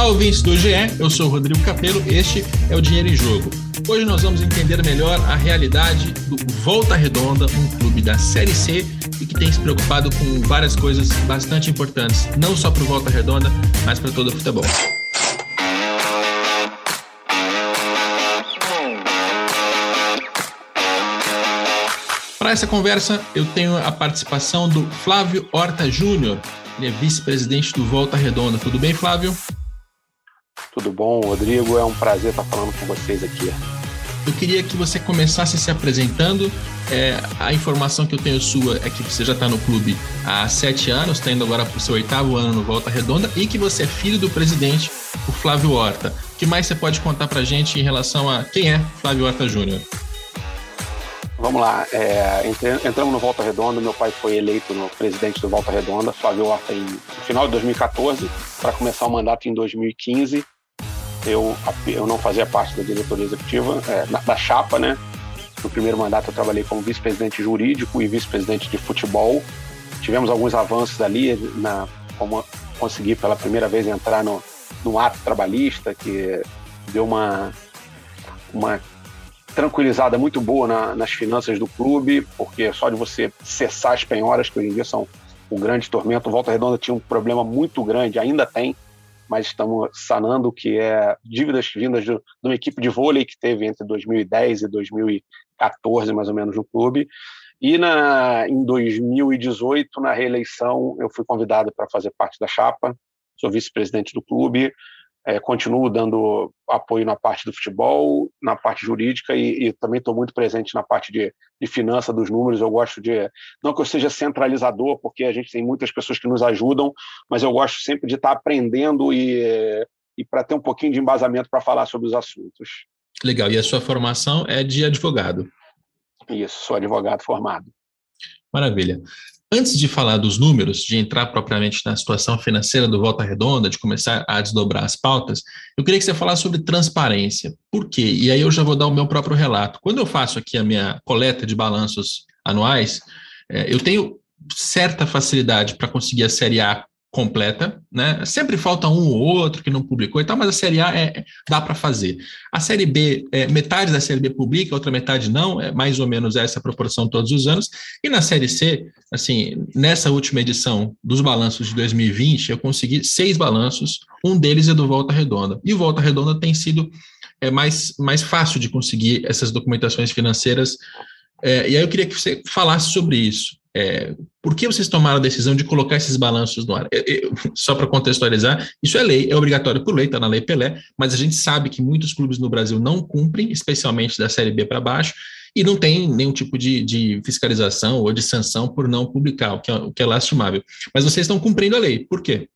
Olá, ouvintes do GE, eu sou Rodrigo Capello, este é o Dinheiro em Jogo. Hoje nós vamos entender melhor a realidade do Volta Redonda, um clube da Série C e que tem se preocupado com várias coisas bastante importantes, não só para o Volta Redonda, mas para todo o futebol. Para essa conversa, eu tenho a participação do Flávio Horta Júnior, ele é vice-presidente do Volta Redonda. Tudo bem, Flávio? Tudo bom, Rodrigo? É um prazer estar falando com vocês aqui. Eu queria que você começasse se apresentando. É, a informação que eu tenho sua é que você já está no clube há sete anos, está indo agora para o seu oitavo ano no Volta Redonda e que você é filho do presidente, o Flávio Horta. O que mais você pode contar para a gente em relação a quem é Flávio Horta Júnior? Vamos lá, é, entramos no Volta Redonda, meu pai foi eleito no presidente do Volta Redonda, Flávio Horta, em, no final de 2014, para começar o mandato em 2015 eu, eu não fazia parte da diretoria executiva, é, da, da chapa, né? No primeiro mandato eu trabalhei como vice-presidente jurídico e vice-presidente de futebol. Tivemos alguns avanços ali, na, como conseguir pela primeira vez entrar no, no ato trabalhista, que deu uma, uma tranquilizada muito boa na, nas finanças do clube, porque só de você cessar as penhoras, que hoje em dia são um grande tormento, o Volta Redonda tinha um problema muito grande, ainda tem, mas estamos sanando o que é dívidas vindas de, uma equipe de vôlei que teve entre 2010 e 2014, mais ou menos, no clube. E na, em 2018, na reeleição, eu fui convidado para fazer parte da chapa, sou vice-presidente do clube, é, continuo dando apoio na parte do futebol, na parte jurídica e, e também estou muito presente na parte de, de finança dos números. Eu gosto de, não que eu seja centralizador, porque a gente tem muitas pessoas que nos ajudam, mas eu gosto sempre de estar aprendendo e, e para ter um pouquinho de embasamento para falar sobre os assuntos. Legal. E a sua formação é de advogado? Isso, sou advogado formado. Maravilha. Antes de falar dos números, de entrar propriamente na situação financeira do Volta Redonda, de começar a desdobrar as pautas, eu queria que você falasse sobre transparência. Por quê? E aí eu já vou dar o meu próprio relato. Quando eu faço aqui a minha coleta de balanços anuais, é, eu tenho certa facilidade para conseguir a série A completa, né? Sempre falta um ou outro que não publicou e tal, mas a série A é, dá para fazer. A série B, é, metade da série B publica, outra metade não, é mais ou menos essa proporção todos os anos. E na série C, assim, nessa última edição dos balanços de 2020, eu consegui seis balanços, um deles é do Volta Redonda. E o Volta Redonda tem sido é, mais, mais fácil de conseguir essas documentações financeiras. É, e aí eu queria que você falasse sobre isso. É, por que vocês tomaram a decisão de colocar esses balanços no ar? É, é, só para contextualizar, isso é lei, é obrigatório por lei, está na Lei Pelé, mas a gente sabe que muitos clubes no Brasil não cumprem, especialmente da Série B para baixo, e não tem nenhum tipo de, de, fiscalização ou de sanção por não publicar, o que, é, o que é lastimável. Mas vocês estão cumprindo a lei, por quê?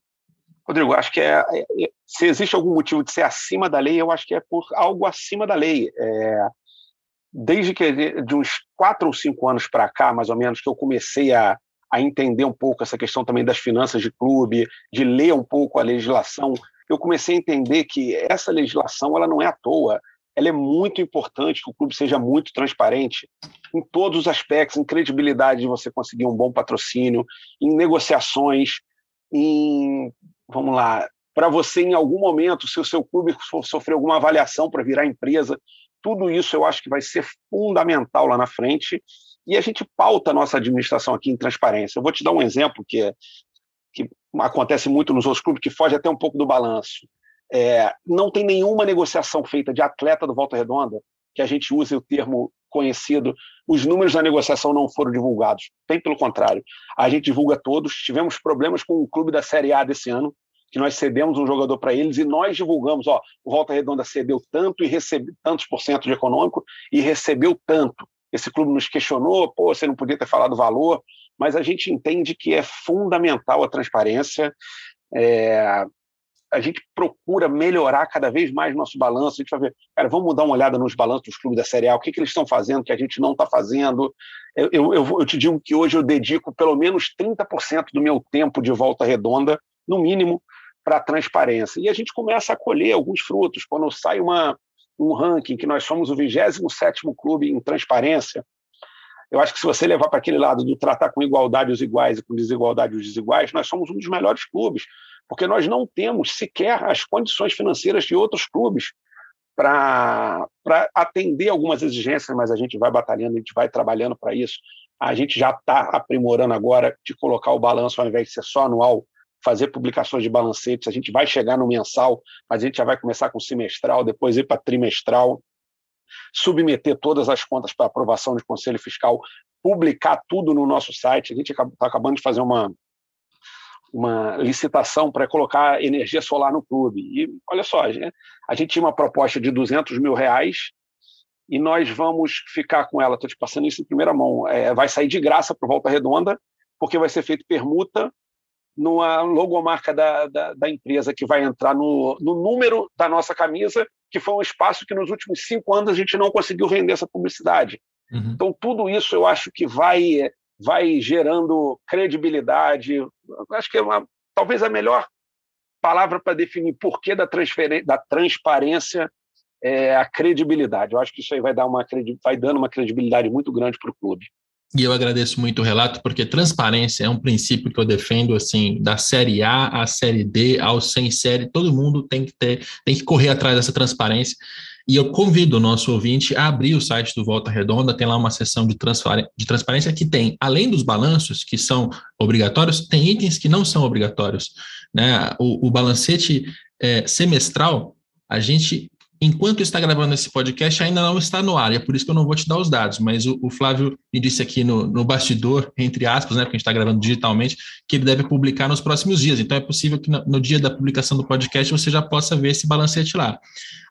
Rodrigo, acho que é, é, se existe algum motivo de ser acima da lei, eu acho que é por algo acima da lei. É, desde que de uns quatro ou cinco anos para cá, mais ou menos, que eu comecei a, a entender um pouco essa questão também das finanças de clube, de ler um pouco a legislação, eu comecei a entender que essa legislação ela não é à toa, ela é muito importante que o clube seja muito transparente em todos os aspectos, em credibilidade de você conseguir um bom patrocínio, em negociações, em vamos lá, para você em algum momento, se o seu clube sofrer alguma avaliação para virar empresa, tudo isso eu acho que vai ser fundamental lá na frente e a gente pauta a nossa administração aqui em transparência. Eu vou te dar um exemplo que, que acontece muito nos outros clubes, que foge até um pouco do balanço. É, não tem nenhuma negociação feita de atleta do Volta Redonda que a gente use o termo conhecido, os números da negociação não foram divulgados. Bem pelo contrário, a gente divulga todos. Tivemos problemas com o clube da Série A desse ano, que nós cedemos um jogador para eles e nós divulgamos, ó, o Volta Redonda cedeu tanto e recebeu tantos por cento de econômico e recebeu tanto. Esse clube nos questionou, pô, você não podia ter falado valor, mas a gente entende que é fundamental a transparência. É, a gente procura melhorar cada vez mais nosso balanço. A gente vai ver, cara, vamos dar uma olhada nos balanços dos clubes da Série A, o que, que eles estão fazendo que a gente não está fazendo. Eu, eu, eu, te digo que hoje eu dedico pelo menos 30% do meu tempo de volta redonda, no mínimo, para a transparência. E a gente começa a colher alguns frutos. Quando sai uma, um ranking que nós somos o 27 clube em transparência, eu acho que se você levar para aquele lado do tratar com igualdade os iguais e com desigualdade os desiguais, nós somos um dos melhores clubes, porque nós não temos sequer as condições financeiras de outros clubes para atender algumas exigências, mas a gente vai batalhando, a gente vai trabalhando para isso. A gente já está aprimorando agora de colocar o balanço ao invés de ser só anual, fazer publicações de balancetes. A gente vai chegar no mensal, mas a gente já vai começar com semestral, depois ir para trimestral submeter todas as contas para aprovação de conselho fiscal, publicar tudo no nosso site. A gente está acabando de fazer uma, uma licitação para colocar energia solar no clube. E olha só, a gente, a gente tinha uma proposta de 200 mil reais e nós vamos ficar com ela. Estou te passando isso em primeira mão. É, vai sair de graça para Volta Redonda, porque vai ser feito permuta numa logomarca da, da, da, empresa que vai entrar no, no número da nossa camisa que foi um espaço que nos últimos cinco anos a gente não conseguiu vender essa publicidade. Uhum. Então, tudo isso eu acho que vai, vai gerando credibilidade. Acho que é uma, talvez a melhor palavra para definir porquê da, da transparência é a credibilidade. Eu acho que isso aí vai, dar uma, vai dando uma credibilidade muito grande para o clube. E eu agradeço muito o relato, porque transparência é um princípio que eu defendo, assim, da série A à série D, ao sem série, todo mundo tem que ter, tem que correr atrás dessa transparência. E eu convido o nosso ouvinte a abrir o site do Volta Redonda, tem lá uma seção de, de transparência que tem, além dos balanços, que são obrigatórios, tem itens que não são obrigatórios. Né? O, o balancete é, semestral, a gente enquanto está gravando esse podcast, ainda não está no ar, e é por isso que eu não vou te dar os dados, mas o, o Flávio me disse aqui no, no, bastidor, entre aspas, né, porque a gente está gravando digitalmente, que ele deve publicar nos próximos dias. Então é possível que no, no dia da publicação do podcast você já possa ver esse balancete lá.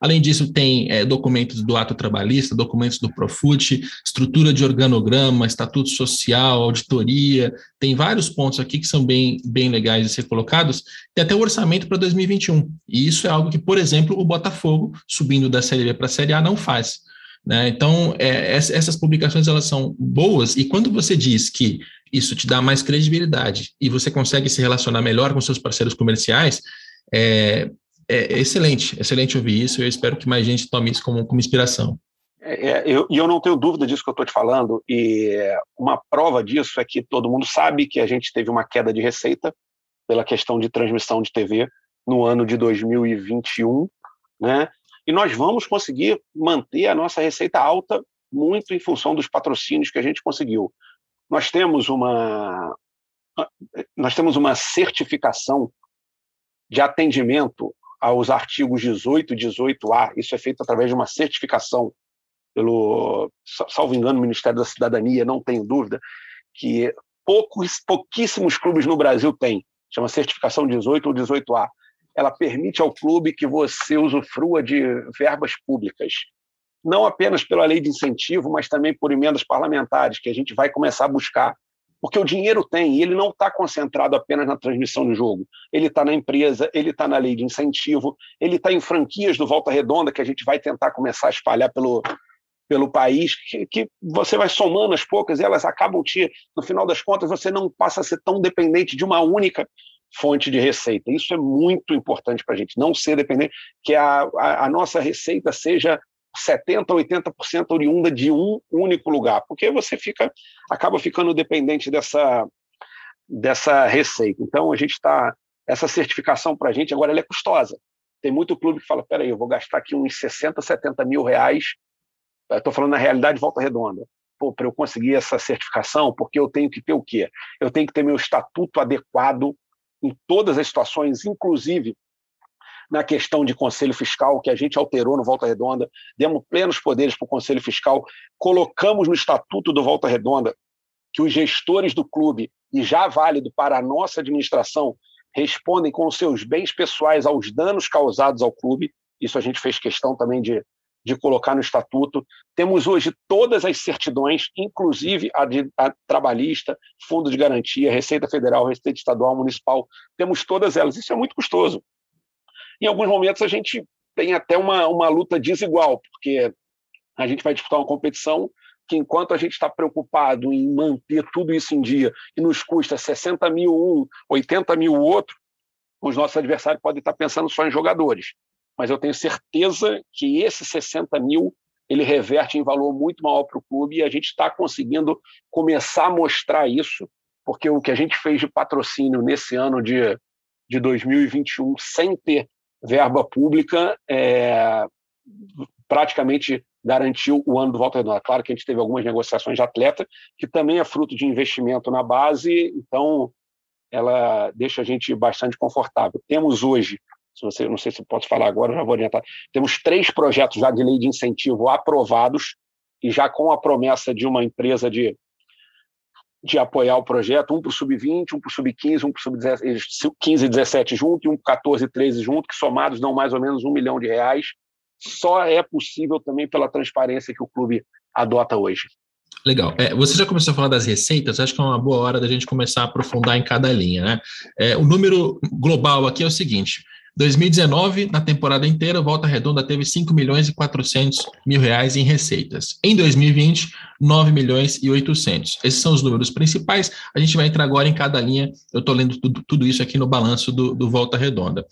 Além disso, tem é, documentos do ato trabalhista, documentos do Profut, estrutura de organograma, estatuto social, auditoria, tem vários pontos aqui que são bem, bem legais de ser colocados, tem até o orçamento para 2021. E isso é algo que, por exemplo, o Botafogo subindo da Série B para a Série A não faz. Né? Então, é, essas publicações elas são boas, e quando você diz que isso te dá mais credibilidade e você consegue se relacionar melhor com seus parceiros comerciais, é, é excelente, excelente ouvir isso, e eu espero que mais gente tome isso como, como inspiração. É, é eu, e eu não tenho dúvida disso que eu estou te falando, e uma prova disso é que todo mundo sabe que a gente teve uma queda de receita pela questão de transmissão de TV no ano de 2021, né? E nós vamos conseguir manter a nossa receita alta muito em função dos patrocínios que a gente conseguiu. Nós temos uma nós temos uma certificação de atendimento aos artigos 18 e 18A. Isso é feito através de uma certificação pelo, salvo engano, Ministério da Cidadania, não tenho dúvida, que poucos, pouquíssimos clubes no Brasil têm. Chama certificação 18 ou 18A ela permite ao clube que você usufrua de verbas públicas, não apenas pela lei de incentivo, mas também por emendas parlamentares, que a gente vai começar a buscar. Porque o dinheiro tem, e ele não está concentrado apenas na transmissão do jogo. Ele está na empresa, ele está na lei de incentivo, ele está em franquias do Volta Redonda, que a gente vai tentar começar a espalhar pelo, pelo país, que, que, você vai somando as poucas e elas acabam te, no final das contas, você não passa a ser tão dependente de uma única fonte de receita. Isso é muito importante para a gente, não ser dependente, que a, a, a nossa receita seja 70%, 80% oriunda de um único lugar, porque você fica acaba ficando dependente dessa, dessa receita. Então, a gente está. Essa certificação para a gente agora ela é custosa. Tem muito clube que fala: peraí, eu vou gastar aqui uns 60, 70 mil reais. Estou falando na realidade volta redonda. Para eu conseguir essa certificação, porque eu tenho que ter o quê? Eu tenho que ter meu estatuto adequado em todas as situações, inclusive na questão de conselho fiscal, que a gente alterou no Volta Redonda, demos plenos poderes para o conselho fiscal, colocamos no estatuto do Volta Redonda que os gestores do clube, e já válido para a nossa administração, respondem com os seus bens pessoais aos danos causados ao clube. Isso a gente fez questão também de de colocar no estatuto. Temos hoje todas as certidões, inclusive a, de, a trabalhista, fundo de garantia, Receita Federal, Receita Estadual, Municipal, temos todas elas. Isso é muito custoso. Em alguns momentos a gente tem até uma, uma luta desigual, porque a gente vai disputar uma competição que enquanto a gente está preocupado em manter tudo isso em dia e nos custa 60 mil um, 80 mil outro, os nossos adversários podem estar pensando só em jogadores. Mas eu tenho certeza que esse 60 mil ele reverte em valor muito maior para o clube e a gente está conseguindo começar a mostrar isso, porque o que a gente fez de patrocínio nesse ano de, de 2021, sem ter verba pública, é, praticamente garantiu o ano do Volta Redonda. Claro que a gente teve algumas negociações de atleta, que também é fruto de investimento na base, então ela deixa a gente bastante confortável. Temos hoje, se você, não sei se posso falar agora, já vou orientar, temos três projetos já de lei de incentivo aprovados e já com a promessa de uma empresa de, de apoiar o projeto, um para o sub-20, um para o sub-15, um para o sub-15 e 17 junto e um para 14 e 13 junto, que somados dão mais ou menos um milhão de reais. Só é possível também pela transparência que o clube adota hoje. Legal. É, você já começou a falar das receitas, acho que é uma boa hora da gente começar a aprofundar em cada linha. Né? É, o número global aqui é o seguinte: 2019, na temporada inteira, Volta Redonda teve 5 milhões e 400 mil reais em receitas. Em 2020, 9 milhões e 800. Esses são os números principais. A gente vai entrar agora em cada linha. Eu estou lendo tudo, tudo, isso aqui no balanço do, do Volta Redonda.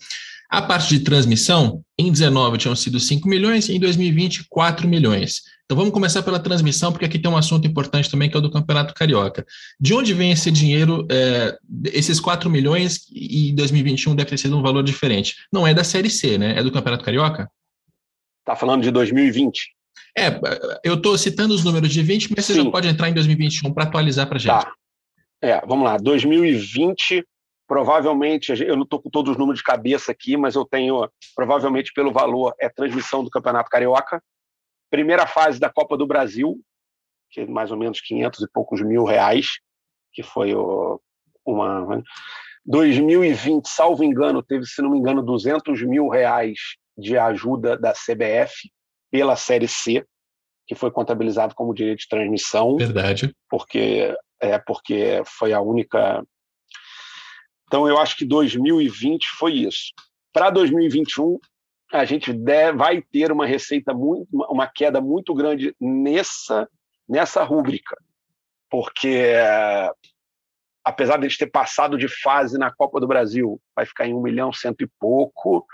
A parte de transmissão, em 19 tinham sido 5 milhões, em 2020, 4 milhões. Então vamos começar pela transmissão, porque aqui tem um assunto importante também, que é o do Campeonato Carioca. De onde vem esse dinheiro, é, esses 4 milhões, e 2021 deve ter sido um valor diferente? Não é da Série C, né? É do Campeonato Carioca? Está falando de 2020. É, eu estou citando os números de 20, mas Sim. você já pode entrar em 2021 para atualizar para a gente. Tá. É, vamos lá. 2020 provavelmente, eu não estou com todos os números de cabeça aqui, mas eu tenho, provavelmente pelo valor, é transmissão do Campeonato Carioca. Primeira fase da Copa do Brasil, que é mais ou menos 500 e poucos mil reais, que foi o, uma... 2020, salvo engano, teve, se não me engano, 200 mil reais de ajuda da CBF pela Série C, que foi contabilizado como direito de transmissão.Eve. Porque, é, porque foi a única então, eu acho que 2020 foi isso. Para 2021, a gente deve, vai ter uma receita muito, uma queda muito grande nessa nessa rúbrica, porque apesar de a gente ter passado de fase na Copa do Brasil, vai ficar em um milhão cento e pouco.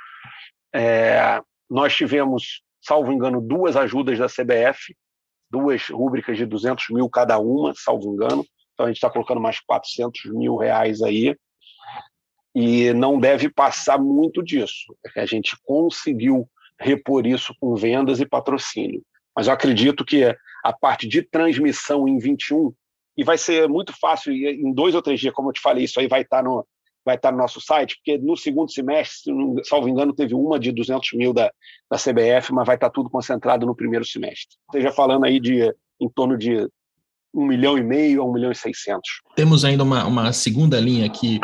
É, nós tivemos, salvo engano, duas ajudas da CBF, duas rúbricas de 200 mil cada uma, salvo engano. Então a gente está colocando mais 400 mil reais aí e não deve passar muito disso. A gente conseguiu repor isso com vendas e patrocínio. Mas eu acredito que a parte de transmissão em 21, e vai ser muito fácil, em dois ou três dias, como eu te falei, isso aí vai estar no, vai estar no nosso site, porque no segundo semestre, salvo engano, teve uma de 200 mil da, da CBF, mas vai estar tudo concentrado no primeiro semestre. Esteja falando aí de em torno de um milhão e meio a um milhão e seiscentos. Temos ainda uma, uma segunda linha aqui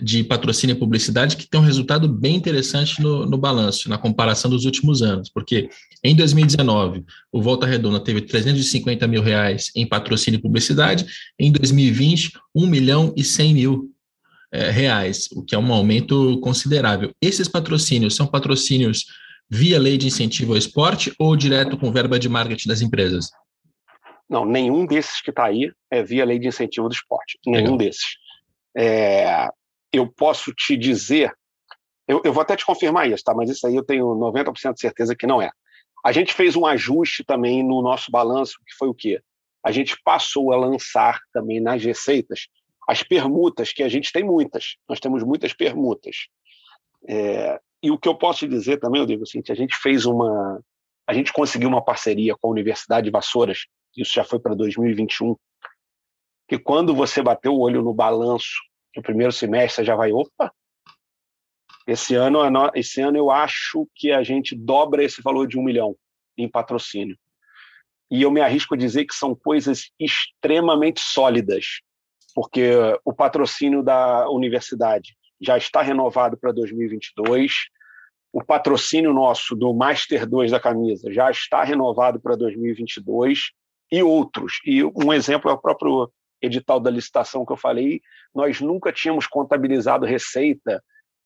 de patrocínio e publicidade que tem um resultado bem interessante no, no balanço, na comparação dos últimos anos, porque em 2019 o Volta Redonda teve 350 mil reais em patrocínio e publicidade, em 2020 1 milhão e 100 mil é, reais, o que é um aumento considerável. Esses patrocínios são patrocínios via lei de incentivo ao esporte ou direto com verba de marketing das empresas? Não, nenhum desses que está aí é via lei de incentivo do esporte, nenhum Legal. desses. É, eu posso te dizer, eu, eu, vou até te confirmar isso, tá? mas isso aí eu tenho 90% de certeza que não é. A gente fez um ajuste também no nosso balanço, que foi o quê? A gente passou a lançar também nas receitas as permutas, que a gente tem muitas, nós temos muitas permutas. É, e o que eu posso te dizer também, eu digo assim, que a gente fez uma. A gente conseguiu uma parceria com a Universidade de Vassouras, isso já foi para 2021, que quando você bateu o olho no balanço no primeiro semestre já vai, opa, esse ano, esse ano eu acho que a gente dobra esse valor de um milhão em patrocínio. E eu me arrisco a dizer que são coisas extremamente sólidas, porque o patrocínio da universidade já está renovado para 2022, o patrocínio nosso do Master 2 da camisa já está renovado para 2022 e outros. E um exemplo é o próprio edital da licitação que eu falei, nós nunca tínhamos contabilizado receita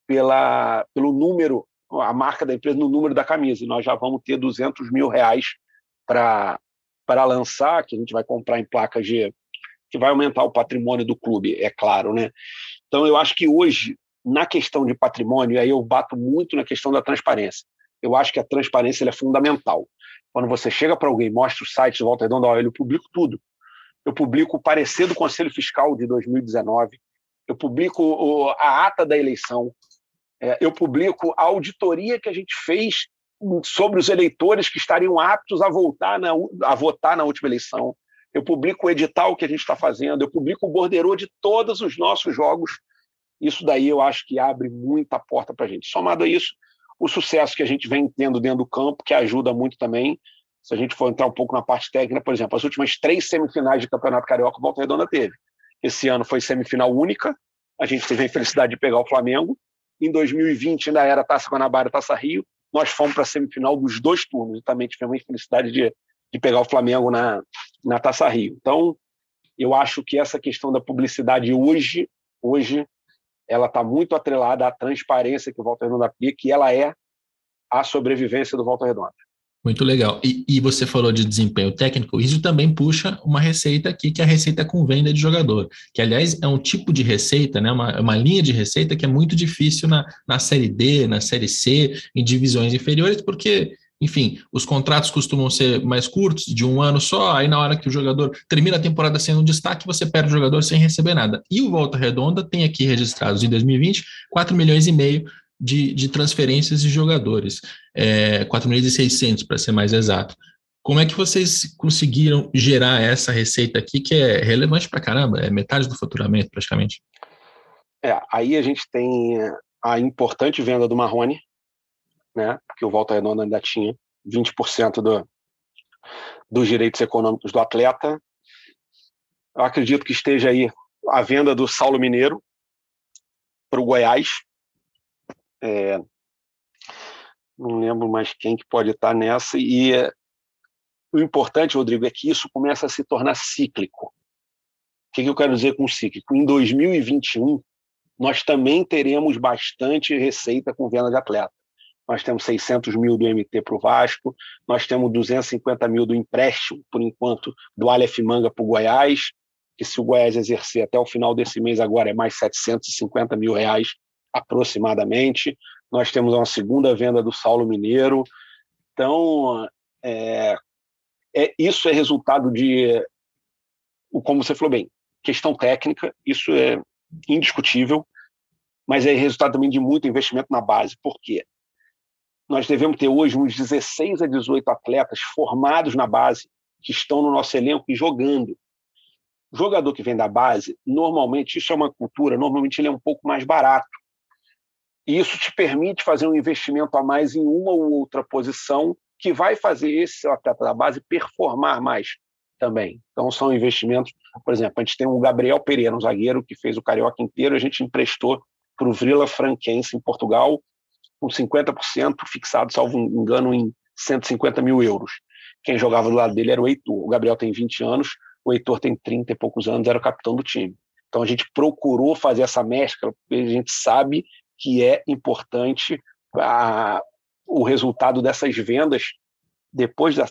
pela, pelo número a marca da empresa no número da camisa. E nós já vamos ter 200 mil reais para lançar, que a gente vai comprar em placas de. que vai aumentar o patrimônio do clube, é claro. Né? Então, eu acho que hoje, na questão de patrimônio, aí eu bato muito na questão da transparência. Eu acho que a transparência é fundamental. Quando você chega para alguém, mostra o site Volta Redonda, olha, eu publico tudo. Eu publico o parecer do Conselho Fiscal de 2019, eu publico a ata da eleição, é, eu publico a auditoria que a gente fez sobre os eleitores que estariam aptos a, voltar na, a votar na última eleição. Eu publico o edital que a gente está fazendo, eu publico o borderô de todos os nossos jogos. Isso daí eu acho que abre muita porta para a gente. Somado a isso, o sucesso que a gente vem tendo dentro do campo, que ajuda muito também. Se a gente for entrar um pouco na parte técnica, por exemplo, as últimas três semifinais de Campeonato Carioca, o Volta Redonda teve. Esse ano foi semifinal única, a gente teve a infelicidade de pegar o Flamengo, em 2020 ainda era Taça Guanabara, Taça Rio. Nós fomos para a semifinal dos dois turnos e também tivemos a infelicidade de, de pegar o Flamengo na, na Taça Rio. Então, eu acho que essa questão da publicidade hoje, hoje ela está muito atrelada à transparência que o Volta Redonda aplica, que ela é a sobrevivência do Volta Redonda. Muito legal. E, e, você falou de desempenho técnico, isso também puxa uma receita aqui, que é a receita com venda de jogador, que, aliás, é um tipo de receita, né, uma, uma linha de receita que é muito difícil na, na Série D, na Série C, em divisões inferiores, porque, enfim, os contratos costumam ser mais curtos, de um ano só, aí na hora que o jogador termina a temporada sendo um destaque, você perde o jogador sem receber nada. E o Volta Redonda tem aqui registrados em 2020 4 milhões e meio de, de transferências de jogadores, é, 4.600 para ser mais exato. Como é que vocês conseguiram gerar essa receita aqui, que é relevante para caramba, é metade do faturamento praticamente? É, aí a gente tem a importante venda do Marrone, né, porque o Volta Redonda ainda tinha 20% do, dos direitos econômicos do atleta. Eu acredito que esteja aí a venda do Saulo Mineiro para o Goiás, é, não lembro mais quem que pode estar nessa. E é, o importante, Rodrigo, é que isso começa a se tornar cíclico. O que, que eu quero dizer com cíclico? Em 2021, nós também teremos bastante receita com venda de atleta. Nós temos 600 mil do MT para o Vasco, nós temos 250 mil do empréstimo, por enquanto, do Aleph Manga para o Goiás, que se o Goiás exercer até o final desse mês agora é mais 750 mil reais aproximadamente. Nós temos uma segunda venda do Saulo Mineiro. Então, é, é, isso é resultado de, como você falou bem, questão técnica, isso é indiscutível, mas é resultado também de muito investimento na base. Por quê? Nós devemos ter hoje uns 16 a 18 atletas formados na base que estão no nosso elenco e jogando. O jogador que vem da base, normalmente, isso é uma cultura, normalmente ele é um pouco mais barato. E isso te permite fazer um investimento a mais em uma ou outra posição que vai fazer esse atleta da base performar mais também. Então, são investimentos. Por exemplo, a gente tem o Gabriel Pereira, um zagueiro que fez o Carioca inteiro, a gente emprestou para o Vila Franquense, em Portugal, com 50% fixado, salvo engano, em 150 mil euros. Quem jogava do lado dele era o Heitor. O Gabriel tem 20 anos, o Heitor tem 30 e poucos anos, era o capitão do time. Então a gente procurou fazer essa mescla, porque a gente sabe que é importante a, o resultado dessas vendas depois da,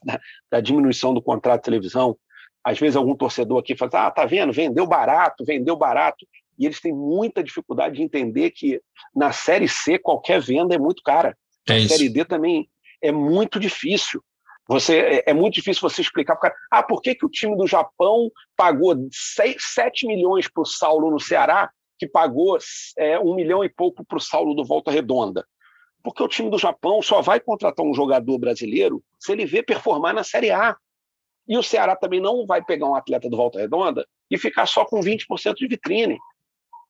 da, diminuição do contrato de televisão. Às vezes algum torcedor aqui fala, ah, tá vendo, vendeu barato, vendeu barato. E eles têm muita dificuldade de entender que na Série C qualquer venda é muito cara. É na Série D também é muito difícil. Você, é, é muito difícil você explicar para o cara, ah, por que, que o time do Japão pagou 6, 7 milhões para o Saulo no Ceará que pagou é, um milhão e pouco para o Saulo do Volta Redonda. Porque o time do Japão só vai contratar um jogador brasileiro se ele vê performar na Série A. E o Ceará também não vai pegar um atleta do Volta Redonda e ficar só com 20% de vitrine.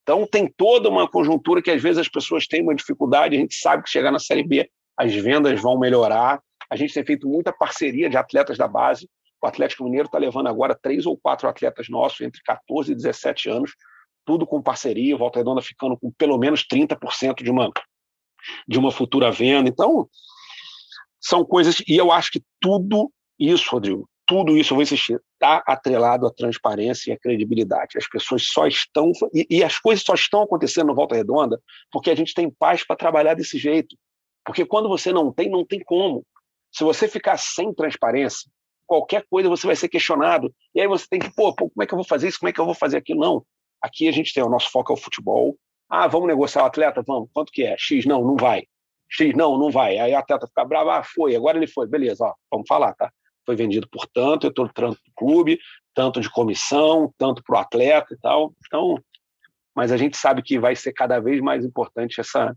Então tem toda uma conjuntura que às vezes as pessoas têm uma dificuldade, a gente sabe que chegar na Série B as vendas vão melhorar. A gente tem feito muita parceria de atletas da base. O Atlético Mineiro está levando agora três ou quatro atletas nossos entre 14 e 17 anos tudo com parceria, Volta Redonda ficando com pelo menos 30% de uma, de uma futura venda. Então, são coisas, e eu acho que tudo isso, Rodrigo, tudo isso, eu vou insistir, está atrelado à transparência e à credibilidade. As pessoas só estão, e, e as coisas só estão acontecendo no Volta Redonda porque a gente tem paz para trabalhar desse jeito. Porque quando você não tem, não tem como. Se você ficar sem transparência, qualquer coisa você vai ser questionado. E aí você tem que, pô, pô, como é que eu vou fazer isso? Como é que eu vou fazer aquilo? Não. Aqui a gente tem o nosso foco é o futebol. Ah, vamos negociar o atleta? Vamos. Quanto que é? X, não, não vai. X, não, não vai. Aí o atleta fica bravo, ah, foi, agora ele foi. Beleza, ó, vamos falar, tá? Foi vendido por tanto, eu estou tanto para clube, tanto de comissão, tanto para o atleta e tal. Então, mas a gente sabe que vai ser cada vez mais importante essa,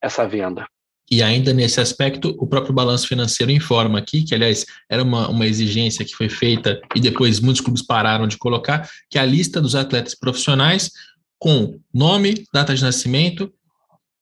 essa venda. E ainda nesse aspecto, o próprio balanço financeiro informa aqui, que aliás era uma, uma exigência que foi feita e depois muitos clubes pararam de colocar, que a lista dos atletas profissionais com nome, data de nascimento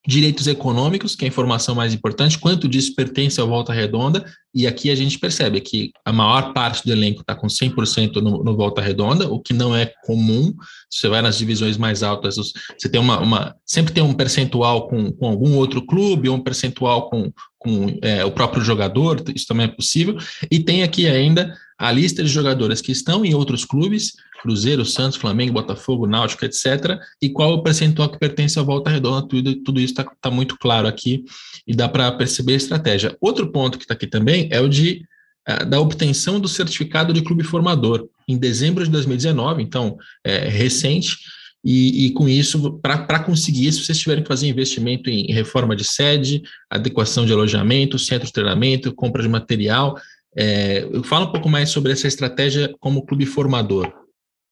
direitos econômicos, que é a informação mais importante, quanto disso pertence ao Volta Redonda, e aqui a gente percebe que a maior parte do elenco está com 100% no, no Volta Redonda, o que não é comum, você vai nas divisões mais altas, você tem uma, uma sempre tem um percentual com, com algum outro clube, ou um percentual com, com é, o próprio jogador, isso também é possível, e tem aqui ainda a lista de jogadores que estão em outros clubes, Cruzeiro, Santos, Flamengo, Botafogo, Náutico, etc., e qual o percentual que pertence à volta redonda, tudo, tudo isso está tá muito claro aqui e dá para perceber a estratégia. Outro ponto que está aqui também é o de uh, da obtenção do certificado de clube formador, em dezembro de 2019, então é recente, e, e, com isso, para conseguir isso, vocês tiveram que fazer investimento em reforma de sede, adequação de alojamento, centro de treinamento, compra de material. É, fala um pouco mais sobre essa estratégia como clube formador.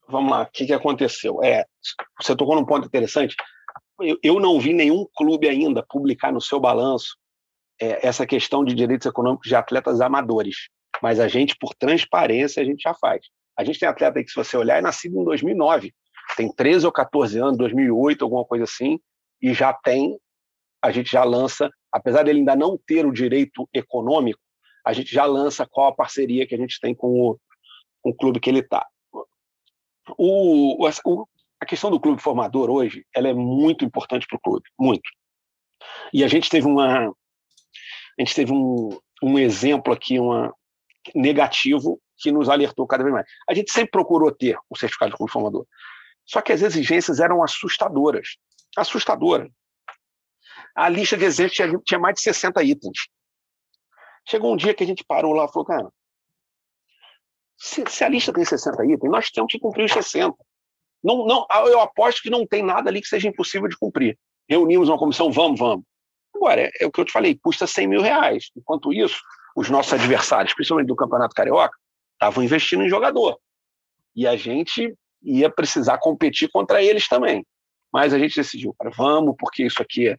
Vamos lá, o que, que aconteceu? É, você tocou num ponto interessante. Eu, eu não vi nenhum clube ainda publicar no seu balanço é, essa questão de direitos econômicos de atletas amadores. Mas a gente, por transparência, a gente já faz. A gente tem atleta que, se você olhar, é nascido em 2009. Tem 13 ou 14 anos, 2008, alguma coisa assim, e já tem, a gente já lança, apesar dele ainda não ter o direito econômico, a gente já lança qual a parceria que a gente tem com o, com o clube que ele está. O, o, a questão do clube formador hoje ela é muito importante para o clube, muito. E a gente teve uma, a gente teve um, um exemplo aqui, uma negativo que nos alertou cada vez mais. A gente sempre procurou ter o certificado de clube formador, só que as exigências eram assustadoras, assustadoras. A lista de exigências tinha, tinha mais de 60 itens. Chegou um dia que a gente parou lá e falou, cara, se, se, a lista tem 60 itens, nós temos que cumprir os 60. Não, não, eu aposto que não tem nada ali que seja impossível de cumprir. Reunimos uma comissão, vamos, vamos. Agora, é, é o que eu te falei, custa 100 mil reais. Enquanto isso, os nossos adversários, principalmente do Campeonato Carioca, estavam investindo em jogador. E a gente ia precisar competir contra eles também. Mas a gente decidiu, cara, vamos, porque isso aqui é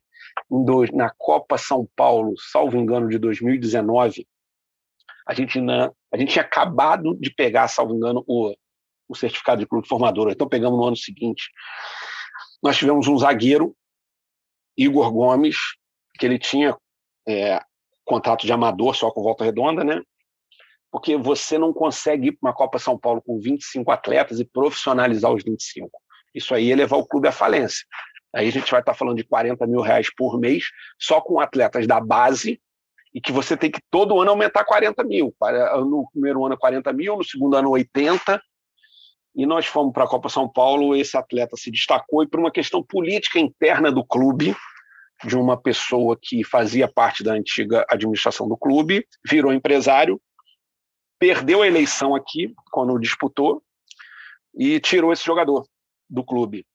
dois, na Copa São Paulo, salvo engano, de 2019, a gente, na, a gente tinha acabado de pegar, salvo engano, o, o certificado de clube formador. Então pegamos no ano seguinte. Nós tivemos um zagueiro, Igor Gomes, que ele tinha é, contrato de amador só com volta redonda, né? Porque você não consegue ir para uma Copa São Paulo com 25 atletas e profissionalizar os 25. Isso aí é levar o clube à falência. Aí a gente vai estar falando de 40 mil reais por mês, só com atletas da base, e que você tem que todo ano aumentar 40 mil. No primeiro ano 40 mil, no segundo ano 80. E nós fomos para a Copa São Paulo, esse atleta se destacou, e por uma questão política interna do clube, de uma pessoa que fazia parte da antiga administração do clube, virou empresário, perdeu a eleição aqui, quando disputou, e tirou esse jogador do clube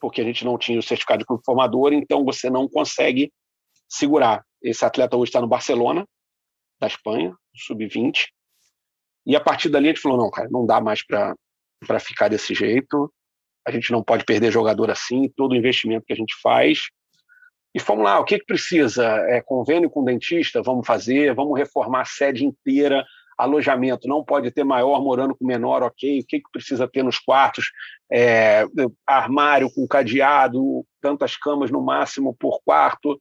porque a gente não tinha o certificado de clube formador, então você não consegue segurar. Esse atleta hoje está no Barcelona, da Espanha, sub-20, e a partir dali a gente falou: não, cara, não dá mais para ficar desse jeito, a gente não pode perder jogador assim, todo o investimento que a gente faz. E fomos lá, o que, que precisa? É convênio com dentista? Vamos fazer, vamos reformar a sede inteira, alojamento não pode ter maior morando com menor, ok? O que, que precisa ter nos quartos? É, armário com cadeado, tantas camas no máximo por quarto.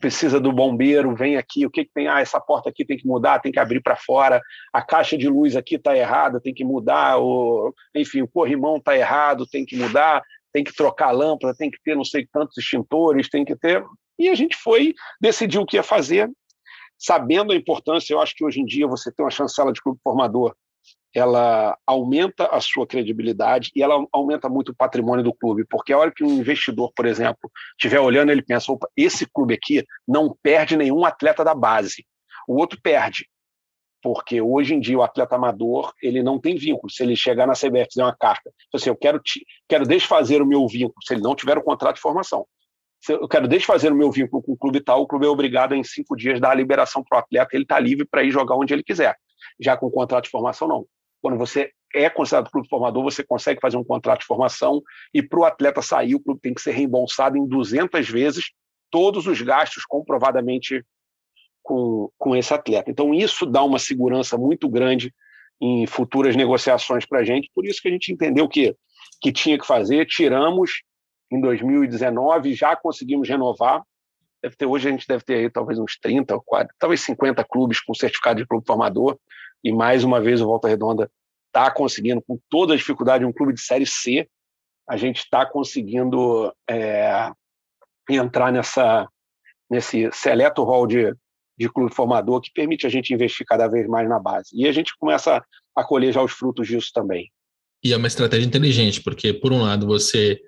Precisa do bombeiro, vem aqui. O que, que tem? Ah, essa porta aqui tem que mudar, tem que abrir para fora. A caixa de luz aqui está errada, tem que mudar. O, enfim, o corrimão está errado, tem que mudar. Tem que trocar a lâmpada, tem que ter não sei quantos extintores, tem que ter. E a gente foi, decidiu o que ia fazer, sabendo a importância, eu acho que hoje em dia você ter uma chancela de clube formador ela aumenta a sua credibilidade e ela aumenta muito o patrimônio do clube, porque a hora que um investidor, por exemplo, estiver olhando, ele pensa, opa, esse clube aqui não perde nenhum atleta da base, o outro perde, porque hoje em dia o atleta amador ele não tem vínculo. Se ele chegar na CBF e fizer uma carta, assim, eu quero, te, quero desfazer o meu vínculo, se ele não tiver o contrato de formação, se eu quero desfazer o meu vínculo com o clube tal, o clube é obrigado em cinco dias dar a liberação para o atleta, ele está livre para ir jogar onde ele quiser. Já com o contrato de formação, não. Quando você é considerado clube formador, você consegue fazer um contrato de formação e para o atleta sair, o clube tem que ser reembolsado em 200 vezes todos os gastos comprovadamente com, com esse atleta. Então, isso dá uma segurança muito grande em futuras negociações para a gente, por isso que a gente entendeu que, que tinha que fazer, tiramos em 2019, já conseguimos renovar, deve ter, hoje a gente deve ter aí talvez uns 30, 40, talvez 50 clubes com certificado de clube formador, e mais uma vez o Volta Redonda está conseguindo, com toda a dificuldade, um clube de Série C, a gente está conseguindo é, entrar nessa, nesse seleto hall de, de clube formador que permite a gente investir cada vez mais na base. E a gente começa a colher já os frutos disso também. E é uma estratégia inteligente, porque, por um lado, você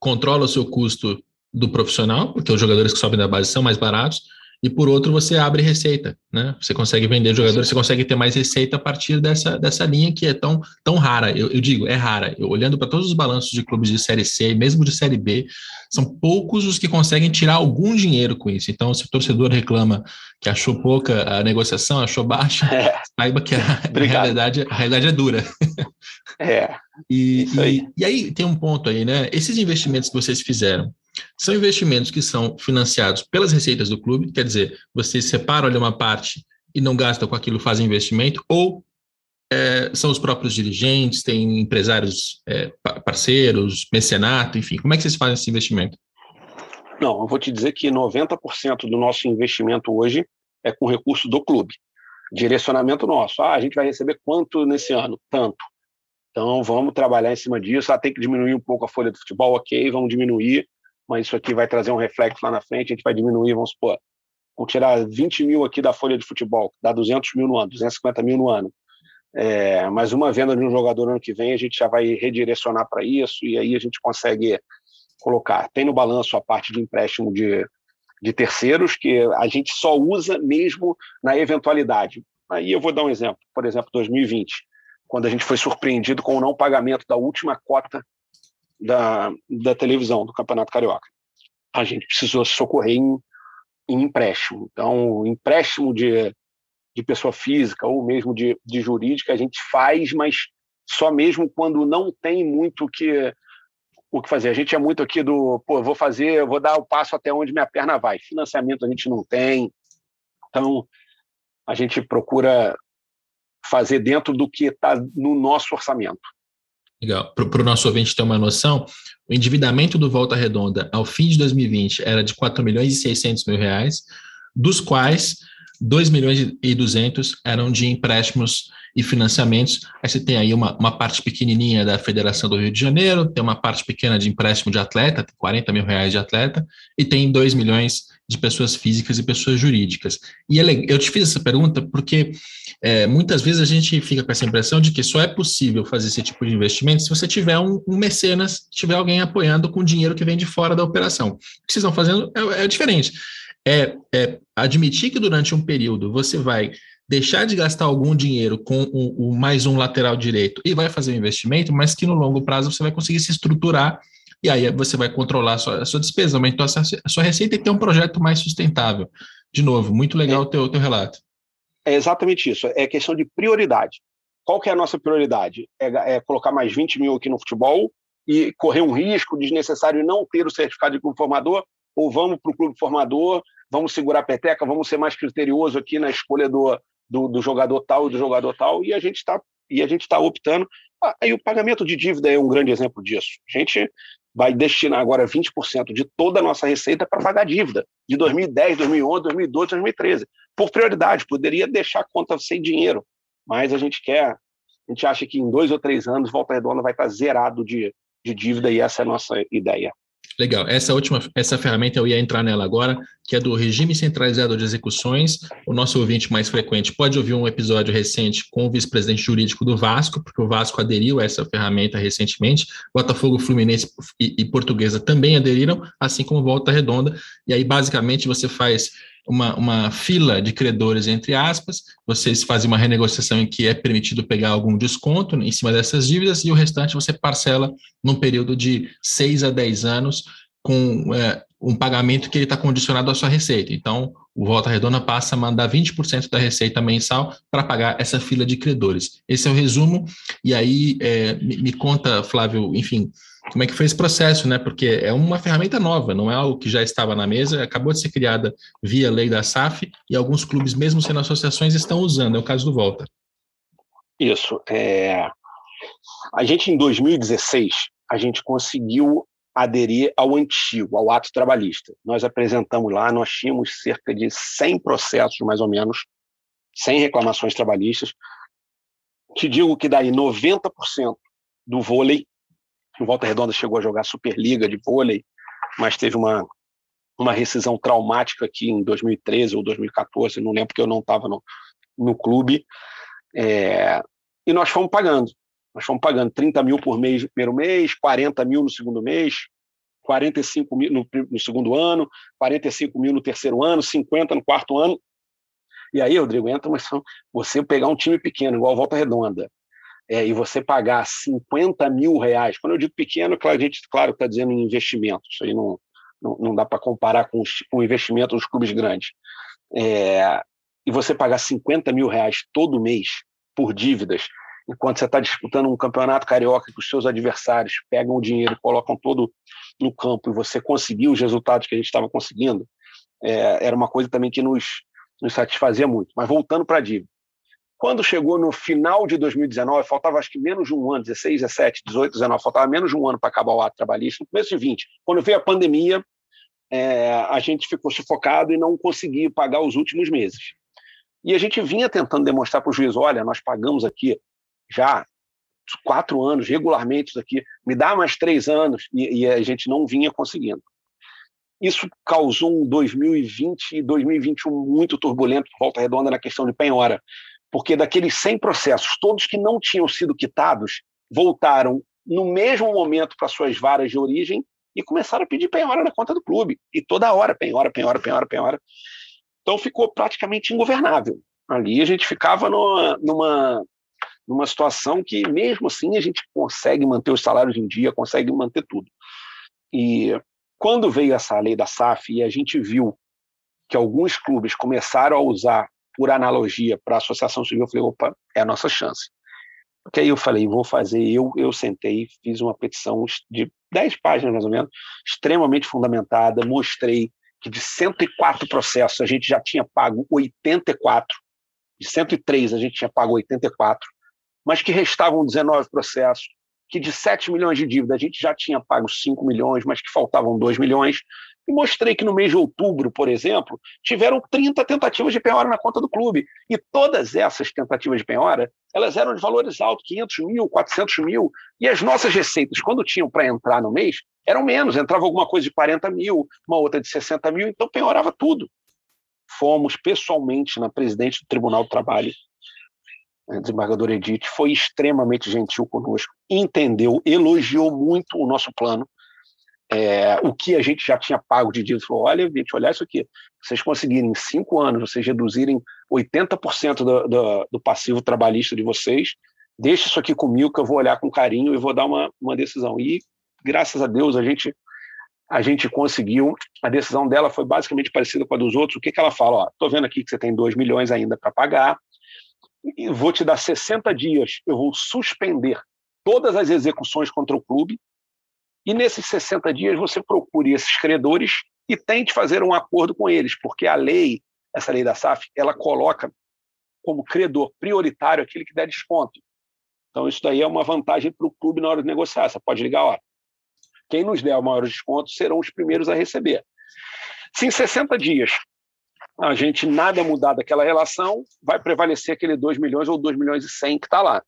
controla o seu custo do profissional, porque os jogadores que sobem da base são mais baratos, e por outro você abre receita, né? Você consegue vender jogadores, você consegue ter mais receita a partir dessa, dessa linha que é tão, tão rara. Eu, eu digo, é rara. Eu, olhando para todos os balanços de clubes de Série C, mesmo de Série B, são poucos os que conseguem tirar algum dinheiro com isso. Então, se o torcedor reclama que achou pouca a negociação, achou baixa, é. saiba que a, a, realidade, a realidade é dura. É. E, aí. E, e aí tem um ponto aí, né? Esses investimentos que vocês fizeram, são investimentos que são financiados pelas receitas do clube, quer dizer, você separa ali uma parte e não gasta com aquilo, faz investimento, ou é, são os próprios dirigentes, tem empresários é, parceiros, mecenato, enfim, como é que vocês fazem esse investimento? Não, eu vou te dizer que 90% do nosso investimento hoje é com recurso do clube. Direcionamento nosso. Ah, a gente vai receber quanto nesse ano? Tanto. Então vamos trabalhar em cima disso. Ah, tem que diminuir um pouco a folha do futebol, ok, vamos diminuir mas isso aqui vai trazer um reflexo lá na frente, a gente vai diminuir, vamos supor, vamos tirar 20 mil aqui da folha de futebol, dá 200 mil no ano, 250 mil no ano. É, mas uma venda de um jogador ano que vem, a gente já vai redirecionar para isso e aí a gente consegue colocar. Tem no balanço a parte de empréstimo de, de terceiros, que a gente só usa mesmo na eventualidade. Aí eu vou dar um exemplo. Por exemplo, 2020, quando a gente foi surpreendido com o não pagamento da última cota da, da televisão do Campeonato Carioca. A gente precisou socorrer em, em empréstimo. Então, empréstimo de, de pessoa física ou mesmo de, de jurídica a gente faz, mas só mesmo quando não tem muito o que, o que fazer. A gente é muito aqui do, pô, vou fazer, vou dar o passo até onde minha perna vai. Financiamento a gente não tem. Então, a gente procura fazer dentro do que está no nosso orçamento. Legal. Para o nosso ouvinte ter uma noção, o endividamento do Volta Redonda ao fim de 2020 era de 4 milhões e 600 mil reais, dos quais 2 milhões e 200 eram de empréstimos e financiamentos. Aí você tem aí uma, uma parte pequenininha da Federação do Rio de Janeiro, tem uma parte pequena de empréstimo de atleta, 40 mil reais de atleta, e tem 2 milhões de pessoas físicas e pessoas jurídicas. E eu te fiz essa pergunta porque é, muitas vezes a gente fica com essa impressão de que só é possível fazer esse tipo de investimento se você tiver um, um mecenas, tiver alguém apoiando com dinheiro que vem de fora da operação. O que vocês estão fazendo é, é diferente. É, é, admitir que durante um período você vai deixar de gastar algum dinheiro com o, o mais um lateral direito e vai fazer um investimento, mas que no longo prazo você vai conseguir se estruturar e aí você vai controlar a sua, a sua despesa, aumentar a sua, a sua receita e ter um projeto mais sustentável. De novo, muito legal o teu, teu relato. É exatamente isso, é questão de prioridade. Qual que é a nossa prioridade? É, é colocar mais 20 mil aqui no futebol e correr um risco desnecessário e não ter o certificado de clube formador? Ou vamos para o clube formador, vamos segurar a peteca, vamos ser mais criterioso aqui na escolha do, do, do jogador tal e do jogador tal, e a gente está e a gente está optando. Ah, aí o pagamento de dívida é um grande exemplo disso. A gente vai destinar agora 20% de toda a nossa receita para pagar dívida de 2010, 2011, 2012, 2013. Por prioridade, poderia deixar a conta sem dinheiro, mas a gente quer, a gente acha que em dois ou três anos Volta Redonda vai estar zerado de, de dívida e essa é a nossa ideia. Legal. Essa última, essa ferramenta eu ia entrar nela agora, que é do regime centralizado de execuções. O nosso ouvinte mais frequente pode ouvir um episódio recente com o vice-presidente jurídico do Vasco, porque o Vasco aderiu a essa ferramenta recentemente. Botafogo, Fluminense e, e Portuguesa também aderiram, assim como Volta Redonda. E aí, basicamente, você faz uma, uma fila de credores, entre aspas, vocês fazem uma renegociação em que é permitido pegar algum desconto em cima dessas dívidas e o restante você parcela num período de 6 a 10 anos com é, um pagamento que está condicionado à sua receita. Então, o Volta Redonda passa a mandar 20% da receita mensal para pagar essa fila de credores. Esse é o resumo. E aí, é, me, me, conta, Flávio, enfim, como é que foi esse processo, né? Porque é uma ferramenta nova, não é algo que já estava na mesa, acabou de ser criada via lei da SAF e alguns clubes, mesmo sendo associações, estão usando. É o caso do Volta. Isso. É... A gente, em 2016, a gente conseguiu aderir ao antigo, ao ato trabalhista. Nós apresentamos lá, nós tínhamos cerca de 100 processos, mais ou menos, 100 reclamações trabalhistas. Te digo que daí 90% do vôlei o Volta Redonda chegou a jogar Superliga de vôlei, mas teve uma, uma rescisão traumática aqui em 2013 ou 2014, não lembro porque eu não estava no, no clube. É, e nós fomos pagando. Nós fomos pagando 30 mil por mês no primeiro mês, 40 mil no segundo mês, 45 mil no, no segundo ano, 45 mil no terceiro ano, 50 no quarto ano. E aí, Rodrigo, entra uma você pegar um time pequeno, igual Volta Redonda, é, e você pagar 50 mil reais, quando eu digo pequeno, claro, a gente, claro, está dizendo em investimentos, isso aí não, não, não dá para comparar com, os, com o investimento dos clubes grandes. É, e você pagar 50 mil reais todo mês por dívidas, enquanto você está disputando um campeonato carioca que os seus adversários pegam o dinheiro, colocam todo no campo e você conseguiu os resultados que a gente estava conseguindo, é, era uma coisa também que nos, nos satisfazia muito. Mas voltando para a dívida. Quando chegou no final de 2019, faltava acho que menos de um ano, 16, 17, 18, 19, faltava menos de um ano para acabar o ato trabalhista, no começo de 20. Quando veio a pandemia, é, a gente ficou sufocado e não conseguia pagar os últimos meses. E a gente vinha tentando demonstrar para o juiz: olha, nós pagamos aqui já quatro anos regularmente isso aqui, me dá mais três anos, e, e a gente não vinha conseguindo. Isso causou um 2020 e 2021 muito turbulento, volta redonda na questão de penhora, porque daqueles 100 processos, todos que não tinham sido quitados, voltaram no mesmo momento para suas varas de origem e começaram a pedir penhora na conta do clube. E toda hora, penhora, penhora, penhora, penhora. Então ficou praticamente ingovernável. Ali a gente ficava numa, numa, situação que, mesmo assim, a gente consegue manter os salários em dia, consegue manter tudo. E quando veio essa lei da SAF e a gente viu que alguns clubes começaram a usar por analogia para a associação civil, eu falei, opa, é a nossa chance. Porque aí eu falei, vou fazer, eu, eu sentei, fiz uma petição de 10 páginas mais ou menos, extremamente fundamentada, mostrei que de 104 processos a gente já tinha pago 84, de 103 a gente tinha pago 84, mas que restavam 19 processos, que de 7 milhões de dívida a gente já tinha pago 5 milhões, mas que faltavam 2 milhões, e mostrei que no mês de outubro, por exemplo, tiveram 30 tentativas de penhora na conta do clube. E todas essas tentativas de penhora, elas eram de valores altos, 500 mil, 400 mil. E as nossas receitas, quando tinham para entrar no mês, eram menos. Entrava alguma coisa de 40 mil, uma outra de 60 mil, então penhorava tudo. Fomos pessoalmente na presidente do Tribunal do Trabalho, a desembargadora Edith, foi extremamente gentil conosco, entendeu, elogiou muito o nosso plano, é, o que a gente já tinha pago de dívida. Falou: olha, gente, olha isso aqui. Vocês conseguirem em cinco anos, vocês reduzirem 80% do, do, do passivo trabalhista de vocês, deixe isso aqui comigo que eu vou olhar com carinho e vou dar uma, uma decisão. E, graças a Deus, a gente a gente conseguiu. A decisão dela foi basicamente parecida com a dos outros. O que, que ela fala? Ó, tô vendo aqui que você tem 2 milhões ainda para pagar, e vou te dar 60 dias, eu vou suspender todas as execuções contra o clube, e nesses 60 dias você procure esses credores e tente fazer um acordo com eles, porque a lei, essa lei da SAF, ela coloca como credor prioritário aquele que der desconto. Então, isso daí é uma vantagem para o clube na hora de negociar. Você pode ligar, ó, quem nos der o maior desconto serão os primeiros a receber. Se em 60 dias a gente nada mudar daquela relação, vai prevalecer aquele 2 milhões ou 2 milhões e 100 que está lá.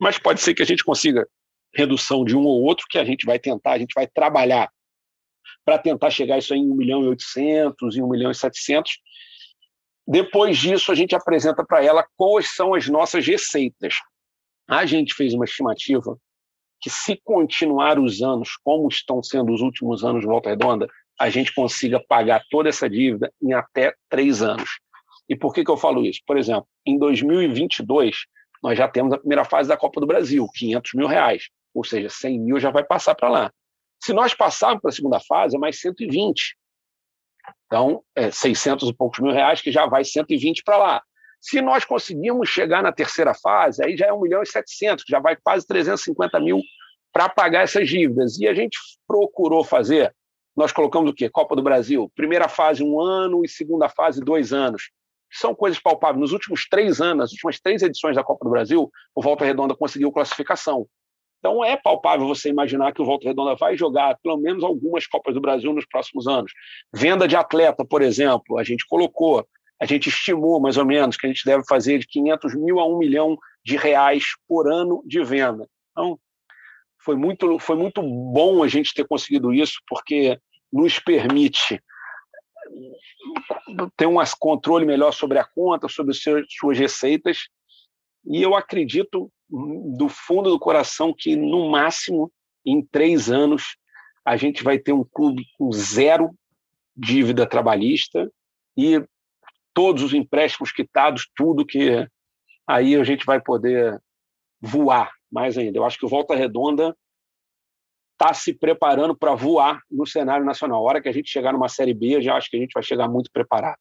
Mas pode ser que a gente consiga redução de um ou outro que a gente vai tentar, a gente vai trabalhar para tentar chegar isso aí em 1 milhão e 800, em 1 milhão e 700. Depois disso, a gente apresenta para ela quais são as nossas receitas. A gente fez uma estimativa que, se continuar os anos como estão sendo os últimos anos de Volta Redonda, a gente consiga pagar toda essa dívida em até três anos. E por que, que eu falo isso? Por exemplo, em 2022, nós já temos a primeira fase da Copa do Brasil, 500 mil reais, ou seja, 100 mil já vai passar para lá. Se nós passarmos para a segunda fase, é mais 120. Então, é 600 e poucos mil reais, que já vai 120 para lá. Se nós conseguirmos chegar na terceira fase, aí já é 1 milhão e 700, já vai quase 350 mil para pagar essas dívidas. E a gente procurou fazer, nós colocamos o quê? Copa do Brasil, primeira fase um ano e segunda fase dois anos. São coisas palpáveis. Nos últimos três anos, nas últimas três edições da Copa do Brasil, o Volta Redonda conseguiu classificação. Então é palpável você imaginar que o Volta Redonda vai jogar pelo menos algumas Copas do Brasil nos próximos anos. Venda de atleta, por exemplo, a gente colocou, a gente estimou mais ou menos que a gente deve fazer de 500 mil a 1 milhão de reais por ano de venda. Então foi muito, foi muito bom a gente ter conseguido isso, porque nos permite ter um controle melhor sobre a conta, sobre as suas receitas. E eu acredito do fundo do coração que, no máximo, em três anos, a gente vai ter um clube com zero dívida trabalhista e todos os empréstimos quitados, tudo que aí a gente vai poder voar mais ainda. Eu acho que o Volta Redonda está se preparando para voar no cenário nacional. A hora que a gente chegar numa Série B, eu já acho que a gente vai chegar muito preparado.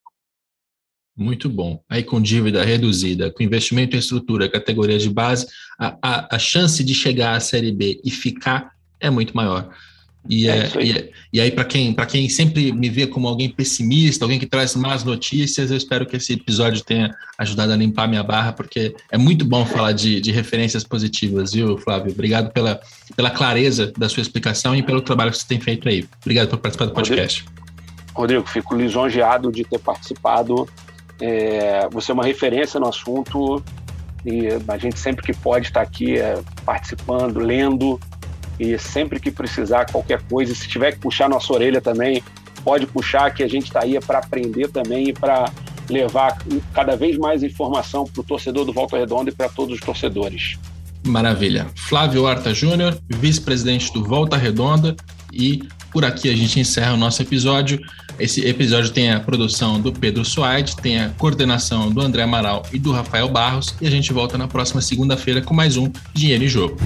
Muito bom. Aí com dívida reduzida, com investimento em estrutura, categoria de base, a, a, a chance de chegar à Série B e ficar é muito maior. E, é, é e, e, aí, para quem, quem sempre me vê como alguém pessimista, alguém que traz más notícias, eu espero que esse episódio tenha ajudado a limpar minha barra, porque é muito bom falar de, de referências positivas, viu, Flávio? Obrigado pela, pela clareza da sua explicação e pelo trabalho que você tem feito aí. Obrigado por participar do podcast. Rodrigo, Rodrigo fico lisonjeado de ter participado é, você é uma referência no assunto e a gente sempre que pode estar aqui é, participando, lendo e sempre que precisar qualquer coisa, se tiver que puxar nossa orelha também, pode puxar que a gente está aí para aprender também e para levar cada vez mais informação para o torcedor do Volta Redonda e para todos os torcedores. Maravilha. Flávio Horta Júnior, vice-presidente do Volta Redonda e por aqui a gente encerra o nosso episódio. Esse episódio tem a produção do Pedro Suaide, tem a coordenação do André Amaral e do Rafael Barros, e a gente volta na próxima segunda-feira com mais um Dinheiro em Jogo.